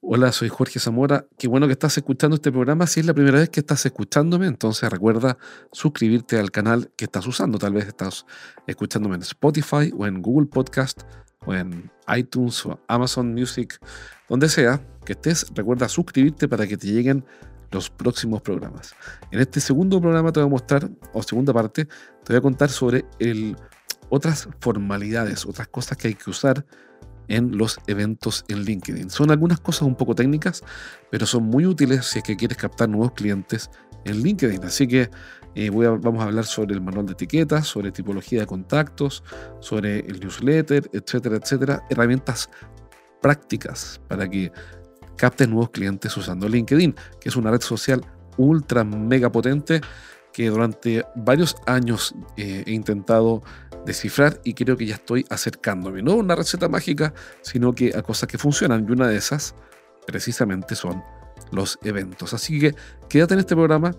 Hola, soy Jorge Zamora. Qué bueno que estás escuchando este programa. Si es la primera vez que estás escuchándome, entonces recuerda suscribirte al canal que estás usando. Tal vez estás escuchándome en Spotify o en Google Podcast o en iTunes o Amazon Music, donde sea que estés. Recuerda suscribirte para que te lleguen los próximos programas. En este segundo programa te voy a mostrar, o segunda parte, te voy a contar sobre otras formalidades, otras cosas que hay que usar en los eventos en LinkedIn. Son algunas cosas un poco técnicas, pero son muy útiles si es que quieres captar nuevos clientes en LinkedIn. Así que eh, vamos a hablar sobre el manual de etiquetas, sobre tipología de contactos, sobre el newsletter, etcétera, etcétera. Herramientas prácticas para que captes nuevos clientes usando LinkedIn, que es una red social ultra mega potente que durante varios años eh, he intentado descifrar y creo que ya estoy acercándome. No a una receta mágica, sino que a cosas que funcionan. Y una de esas, precisamente, son los eventos. Así que quédate en este programa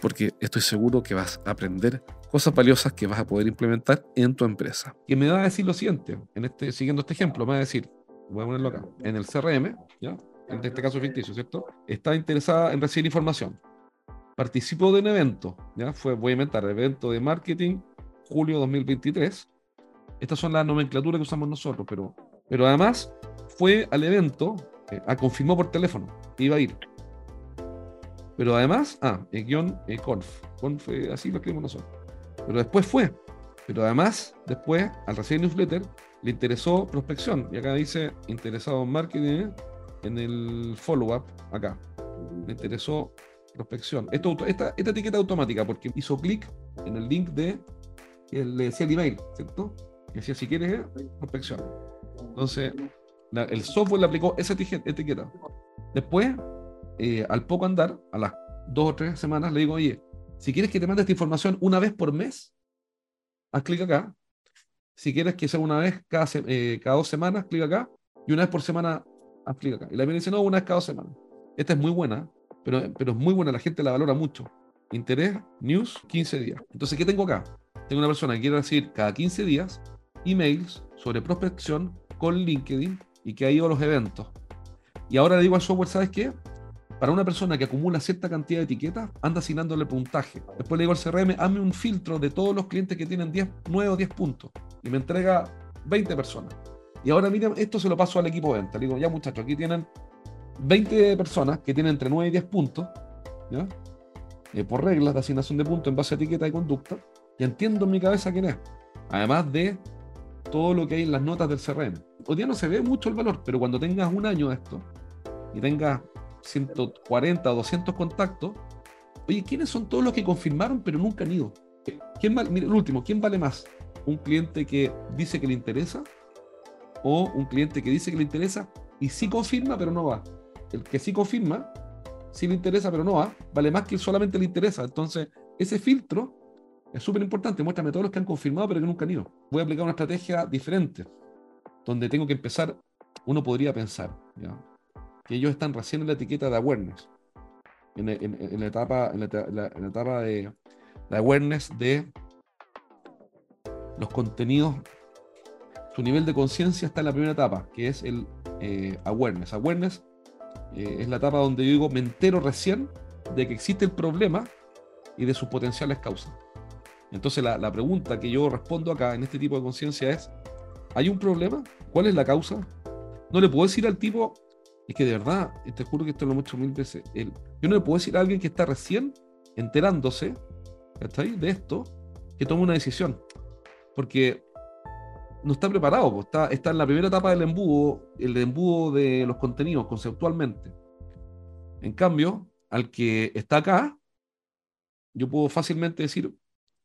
porque estoy seguro que vas a aprender cosas valiosas que vas a poder implementar en tu empresa. Y me va a decir lo siguiente, en este, siguiendo este ejemplo, me va a decir, voy a ponerlo acá, en el CRM, ¿ya? en este caso ficticio, ¿cierto? Está interesada en recibir información. Participo de un evento, ¿ya? Fue, voy a inventar, evento de marketing julio 2023. Estas son las nomenclaturas que usamos nosotros, pero, pero además fue al evento, eh, a confirmó por teléfono, iba a ir. Pero además, ah, el guion eh, conf, conf eh, así lo escribimos nosotros. Pero después fue. Pero además, después, al recibir newsletter, le interesó prospección. Y acá dice interesado en marketing en el follow-up, acá. Le interesó prospección. Esta, esta etiqueta automática, porque hizo clic en el link de le decía el email, ¿cierto? Y decía, si quieres, prospección. Entonces, el software le aplicó esa etiqueta. Después, eh, al poco andar, a las dos o tres semanas, le digo, oye, si quieres que te mande esta información una vez por mes, haz clic acá. Si quieres que sea una vez cada, eh, dos semanas, clic acá. Y una vez por semana, haz clic acá. Y la viene dice, no, una vez cada dos semanas. Esta es muy buena, pero, pero es muy buena, la gente la valora mucho. Interés, news, 15 días. Entonces, ¿qué tengo acá? tengo una persona que quiere recibir cada 15 días emails sobre prospección con LinkedIn y que ha ido a los eventos. Y ahora le digo al software, ¿sabes qué? Para una persona que acumula cierta cantidad de etiquetas, anda asignándole puntaje. Después le digo al CRM, hazme un filtro de todos los clientes que tienen 10, 9 o 10 puntos. Y me entrega 20 personas. Y ahora mira, esto se lo paso al equipo de venta. Le digo, ya muchachos, aquí tienen 20 personas que tienen entre 9 y 10 puntos, ¿ya? Eh, por reglas de asignación de puntos en base a etiqueta y conducta y entiendo en mi cabeza quién es. Además de todo lo que hay en las notas del CRM. Hoy día no se ve mucho el valor, pero cuando tengas un año de esto y tengas 140 o 200 contactos, oye, ¿quiénes son todos los que confirmaron pero nunca han ido? ¿Quién mire, el último, ¿quién vale más? ¿Un cliente que dice que le interesa? ¿O un cliente que dice que le interesa y sí confirma pero no va? El que sí confirma, sí le interesa pero no va, vale más que solamente le interesa. Entonces, ese filtro es súper importante, muéstrame todos los que han confirmado pero que nunca han ido. Voy a aplicar una estrategia diferente, donde tengo que empezar, uno podría pensar, que ellos están recién en la etiqueta de awareness, en, la, etapa, en la, etapa de, awareness de los contenidos, su nivel de conciencia está en la primera etapa, que es el eh, awareness. Awareness eh, es la etapa donde yo digo, me entero recién de que existe el problema y de sus potenciales causas. Entonces la, pregunta que yo respondo acá en este tipo de conciencia es, ¿hay un problema? ¿Cuál es la causa? No le puedo decir al tipo, es que de verdad, te juro que esto lo hecho mil veces, yo no le puedo decir a alguien que está recién enterándose de esto, que tome una decisión. Porque no está preparado, pues, está, está en la primera etapa del embudo, el embudo de los contenidos conceptualmente. En cambio, al que está acá, yo puedo fácilmente decir,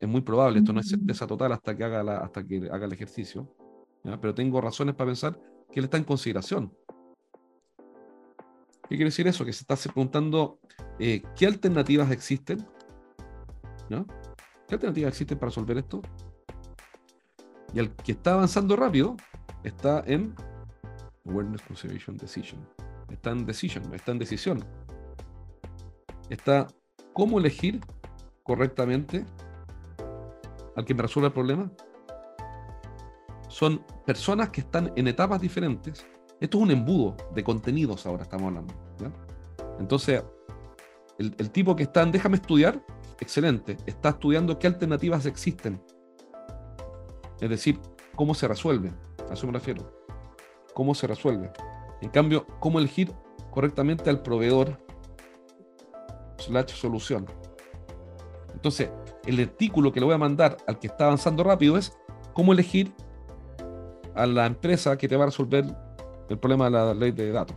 es muy probable, esto no es certeza total hasta que haga, hasta que haga el ejercicio, pero tengo razones para pensar que él está en consideración. ¿Qué quiere decir eso? Que se está preguntando, eh, ¿qué alternativas existen? ¿No? ¿Qué alternativas existen para resolver esto? Y el que está avanzando rápido está en Awareness Conservation Decision. Está en Decision, está en decisión. Está cómo elegir correctamente al que me resuelva el problema. Son personas que están en etapas diferentes. Esto es un embudo de contenidos ahora estamos hablando. Entonces, el, el tipo que está en déjame estudiar, excelente, está estudiando qué alternativas existen es decir, cómo se resuelve. A eso me refiero. Cómo se resuelve. En cambio, cómo elegir correctamente al proveedor slash solución. Entonces, el artículo que le voy a mandar al que está avanzando rápido es cómo elegir a la empresa que te va a resolver el problema de la ley de datos.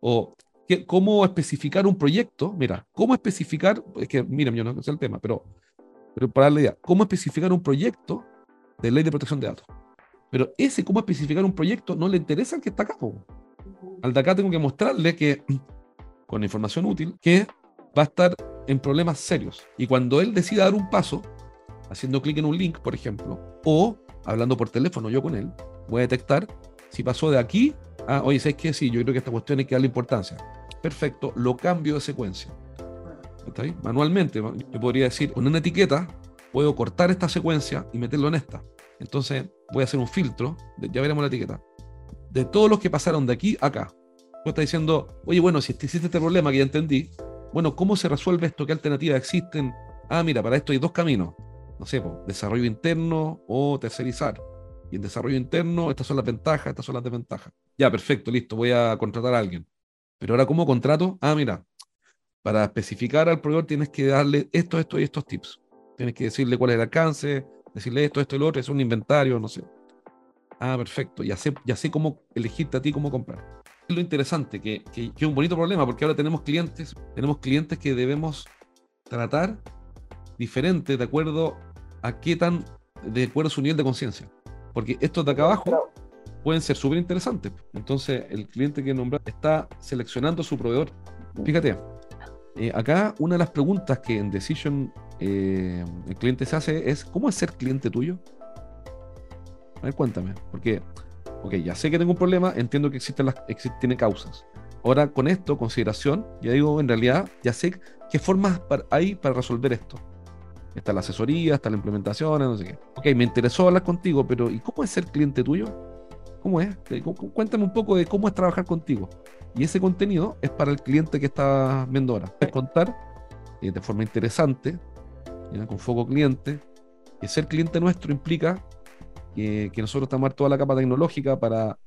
O cómo especificar un proyecto. Mira, cómo especificar, es que, mira, yo no sé el tema, pero pero para darle idea, cómo especificar un proyecto de ley de protección de datos. Pero ese cómo especificar un proyecto no le interesa al que está acá. Al de acá tengo que mostrarle que, con información útil, que va a estar en problemas serios. Y cuando él decida dar un paso, haciendo clic en un link, por ejemplo, o hablando por teléfono yo con él, voy a detectar si pasó de aquí a, oye, ¿sabes qué? Sí, yo creo que esta cuestión hay que darle importancia. Perfecto, lo cambio de secuencia. Manualmente, yo podría decir, con una etiqueta puedo cortar esta secuencia y meterlo en esta. Entonces voy a hacer un filtro, ya veremos la etiqueta, de todos los que pasaron de aquí a acá. Tú estás diciendo, oye, bueno, si existe este problema que ya entendí, bueno, ¿cómo se resuelve esto? ¿Qué alternativas existen? Ah, mira, para esto hay dos caminos. No sé, desarrollo interno o tercerizar. Y en desarrollo interno, estas son las ventajas, estas son las desventajas. Ya, perfecto, listo, voy a contratar a alguien. Pero ahora, ¿cómo contrato? Ah, mira, para especificar al proveedor tienes que darle esto, esto y estos tips. Tienes que decirle cuál es el alcance, decirle esto, esto y lo otro, es un inventario, no sé. Ah, perfecto, ya sé, ya sé cómo elegirte a ti, cómo comprar. Es lo interesante, que, que, es un bonito problema, porque ahora tenemos clientes, tenemos clientes que debemos tratar diferente de acuerdo a qué tan, de acuerdo a su nivel de conciencia. Porque estos de acá abajo pueden ser súper interesantes. Entonces, el cliente que nombra está seleccionando su proveedor. Fíjate, eh, acá una de las preguntas que en Decision eh, el cliente se hace es, ¿cómo es ser cliente tuyo? A ver, cuéntame, porque, ok, ya sé que tengo un problema, entiendo que existen las, causas. Ahora, con esto, consideración, ya digo, en realidad, ya sé qué formas hay para resolver esto. Está la asesoría, está la implementación, no sé qué. Ok, me interesó hablar contigo, pero ¿y cómo es ser cliente tuyo? ¿Cómo es? Cuéntame un poco de cómo es trabajar contigo. Y ese contenido es para el cliente que está viendo ahora. Es contar eh, de forma interesante, con foco cliente, que ser cliente nuestro implica que, nosotros estamos toda la capa tecnológica para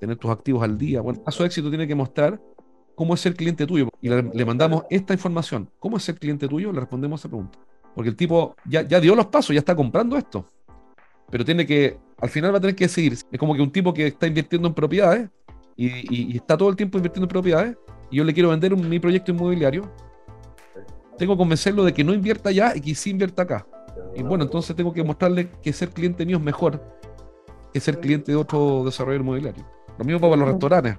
tener tus activos al día. Bueno, a su éxito tiene que mostrar cómo es ser cliente tuyo. Y le, mandamos esta información. ¿Cómo es ser cliente tuyo? Le respondemos esa pregunta. Porque el tipo ya, ya dio los pasos, ya está comprando esto. Pero tiene que, al final va a tener que seguir. Es como que un tipo que está invirtiendo en propiedades y, está todo el tiempo invirtiendo en propiedades y yo le quiero vender mi proyecto inmobiliario, tengo que convencerlo de que no invierta allá y que sí invierta acá. Y bueno, entonces tengo que mostrarle que ser cliente mío es mejor que ser cliente de otro desarrollador inmobiliario. Lo mismo para los restaurantes.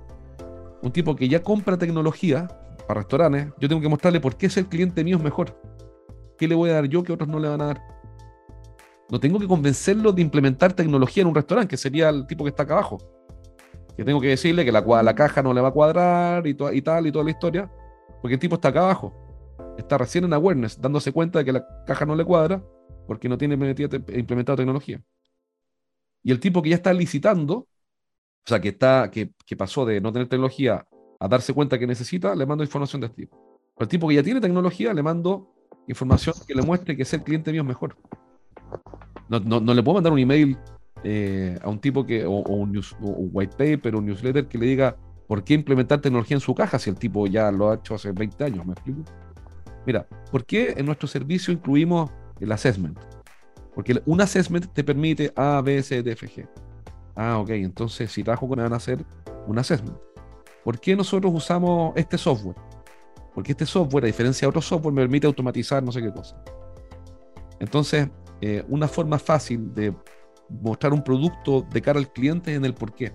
Un tipo que ya compra tecnología para restaurantes, yo tengo que mostrarle por qué ser cliente mío es mejor. ¿Qué le voy a dar yo que otros no le van a dar? No tengo que convencerlo de implementar tecnología en un restaurante, que sería el tipo que está acá abajo que tengo que decirle que la, la caja no le va a cuadrar y, y tal y toda la historia, porque el tipo está acá abajo, está recién en awareness, dándose cuenta de que la caja no le cuadra porque no tiene implementado tecnología. Y el tipo que ya está licitando, o sea, que, está, que, que pasó de no tener tecnología a darse cuenta que necesita, le mando información de este tipo. Pero el tipo que ya tiene tecnología, le mando información que le muestre que ser cliente mío es mejor. No, no, no, le puedo mandar un email eh, a un tipo que, o, un, white paper, un newsletter que le diga por qué implementar tecnología en su caja si el tipo ya lo ha hecho hace 20 años, ¿me explico? Mira, ¿por qué en nuestro servicio incluimos el assessment? Porque un assessment te permite A, B, C, D, F, G. Ah, ok, entonces si trabajo con van a hacer un assessment. ¿Por qué nosotros usamos este software? Porque este software, a diferencia de otro software, me permite automatizar no sé qué cosa. Entonces, eh, una forma fácil de mostrar un producto de cara al cliente en el porqué.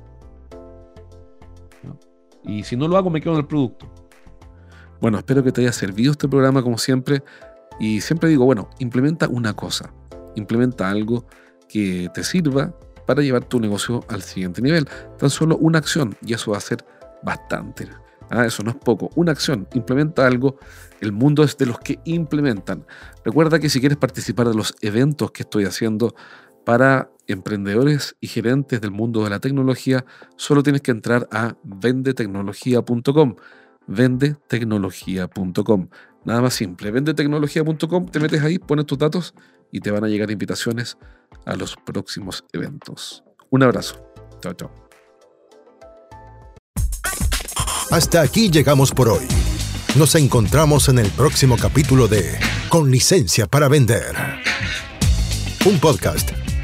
Y si no lo hago, me quedo en el producto. Bueno, espero que te haya servido este programa como siempre. Y siempre digo, bueno, implementa una cosa, implementa algo que te sirva para llevar tu negocio al siguiente nivel. Tan solo una acción y eso va a ser bastante. Ah, eso no es poco. Una acción, implementa algo. El mundo es de los que implementan. Recuerda que si quieres participar de los eventos que estoy haciendo para emprendedores y gerentes del mundo de la tecnología, solo tienes que entrar a vendetecnología.com. Vendetecnología.com. Nada más simple. Vendetecnología.com, te metes ahí, pones tus datos y te van a llegar invitaciones a los próximos eventos. Un abrazo. Chao, chao. Hasta aquí llegamos por hoy. Nos encontramos en el próximo capítulo de Con licencia para vender. Un podcast